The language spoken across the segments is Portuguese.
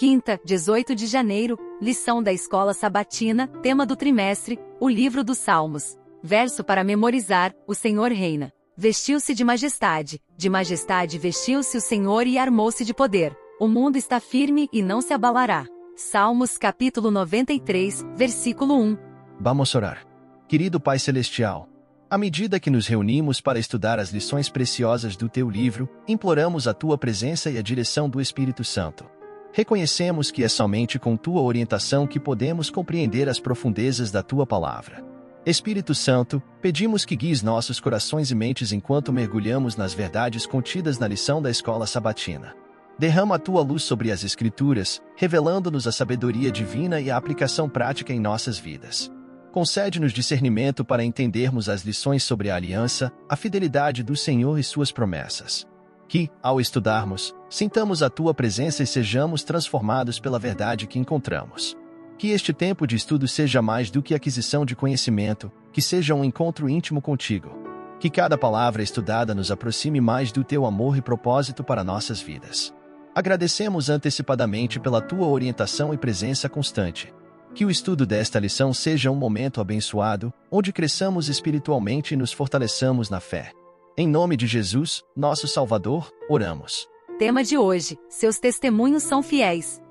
Quinta, 18 de janeiro, lição da escola sabatina, tema do trimestre, o livro dos Salmos. Verso para memorizar: O Senhor reina. Vestiu-se de majestade, de majestade vestiu-se o Senhor e armou-se de poder. O mundo está firme e não se abalará. Salmos capítulo 93, versículo 1. Vamos orar. Querido Pai Celestial, à medida que nos reunimos para estudar as lições preciosas do teu livro, imploramos a tua presença e a direção do Espírito Santo. Reconhecemos que é somente com tua orientação que podemos compreender as profundezas da tua palavra. Espírito Santo, pedimos que guies nossos corações e mentes enquanto mergulhamos nas verdades contidas na lição da escola sabatina. Derrama a tua luz sobre as Escrituras, revelando-nos a sabedoria divina e a aplicação prática em nossas vidas. Concede-nos discernimento para entendermos as lições sobre a aliança, a fidelidade do Senhor e suas promessas que, ao estudarmos, sintamos a tua presença e sejamos transformados pela verdade que encontramos. Que este tempo de estudo seja mais do que aquisição de conhecimento, que seja um encontro íntimo contigo. Que cada palavra estudada nos aproxime mais do teu amor e propósito para nossas vidas. Agradecemos antecipadamente pela tua orientação e presença constante. Que o estudo desta lição seja um momento abençoado, onde cresçamos espiritualmente e nos fortaleçamos na fé. Em nome de Jesus, nosso Salvador, oramos. Tema de hoje: Seus testemunhos são fiéis.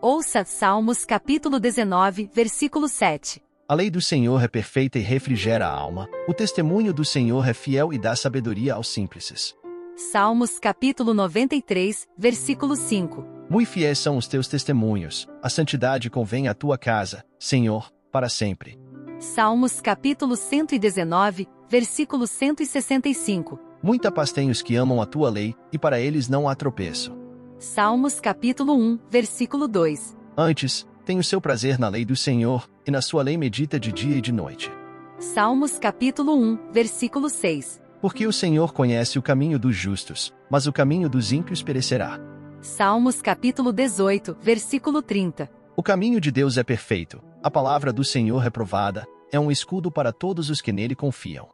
Ouça Salmos capítulo 19, versículo 7. A lei do Senhor é perfeita e refrigera a alma, o testemunho do Senhor é fiel e dá sabedoria aos simples. Salmos capítulo 93, versículo 5. Muito fiéis são os teus testemunhos, a santidade convém à tua casa, Senhor, para sempre. Salmos capítulo 119, versículo 165. Muita paz tem os que amam a tua lei, e para eles não há tropeço. Salmos capítulo 1, versículo 2. Antes, tem o seu prazer na lei do Senhor, e na sua lei medita de dia e de noite. Salmos capítulo 1, versículo 6. Porque o Senhor conhece o caminho dos justos, mas o caminho dos ímpios perecerá. Salmos capítulo 18, versículo 30. O caminho de Deus é perfeito, a palavra do Senhor é provada, é um escudo para todos os que nele confiam.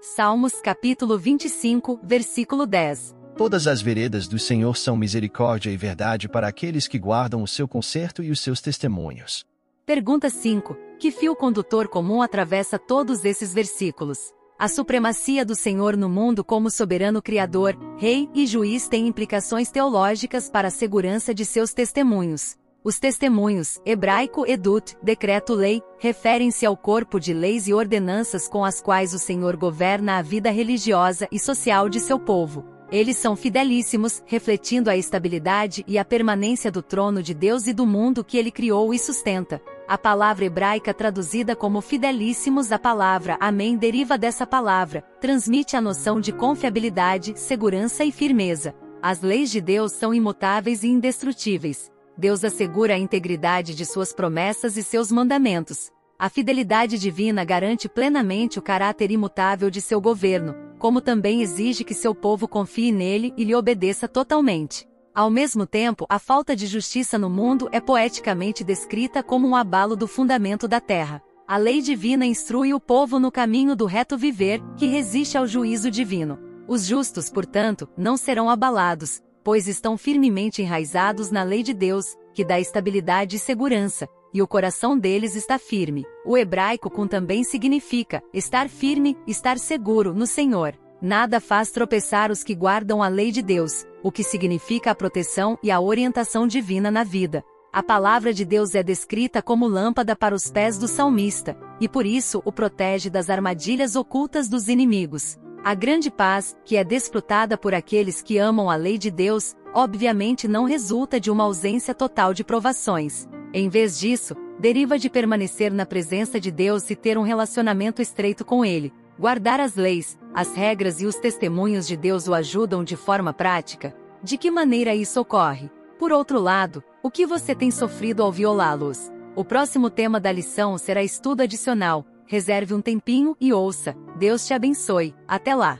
Salmos capítulo 25, versículo 10. Todas as veredas do Senhor são misericórdia e verdade para aqueles que guardam o seu conserto e os seus testemunhos. Pergunta 5. Que fio condutor comum atravessa todos esses versículos? A supremacia do Senhor no mundo como soberano Criador, Rei e Juiz tem implicações teológicas para a segurança de seus testemunhos. Os testemunhos, hebraico edut, decreto-lei, referem-se ao corpo de leis e ordenanças com as quais o Senhor governa a vida religiosa e social de seu povo. Eles são fidelíssimos, refletindo a estabilidade e a permanência do trono de Deus e do mundo que ele criou e sustenta. A palavra hebraica traduzida como fidelíssimos, a palavra amém deriva dessa palavra, transmite a noção de confiabilidade, segurança e firmeza. As leis de Deus são imutáveis e indestrutíveis. Deus assegura a integridade de suas promessas e seus mandamentos. A fidelidade divina garante plenamente o caráter imutável de seu governo, como também exige que seu povo confie nele e lhe obedeça totalmente. Ao mesmo tempo, a falta de justiça no mundo é poeticamente descrita como um abalo do fundamento da terra. A lei divina instrui o povo no caminho do reto viver, que resiste ao juízo divino. Os justos, portanto, não serão abalados, pois estão firmemente enraizados na lei de Deus, que dá estabilidade e segurança, e o coração deles está firme. O hebraico com também significa estar firme, estar seguro no Senhor. Nada faz tropeçar os que guardam a lei de Deus, o que significa a proteção e a orientação divina na vida. A palavra de Deus é descrita como lâmpada para os pés do salmista, e por isso o protege das armadilhas ocultas dos inimigos. A grande paz, que é desfrutada por aqueles que amam a lei de Deus, obviamente não resulta de uma ausência total de provações. Em vez disso, deriva de permanecer na presença de Deus e ter um relacionamento estreito com Ele. Guardar as leis, as regras e os testemunhos de Deus o ajudam de forma prática? De que maneira isso ocorre? Por outro lado, o que você tem sofrido ao violá-los? O próximo tema da lição será estudo adicional, Reserve um tempinho e ouça. Deus te abençoe. Até lá!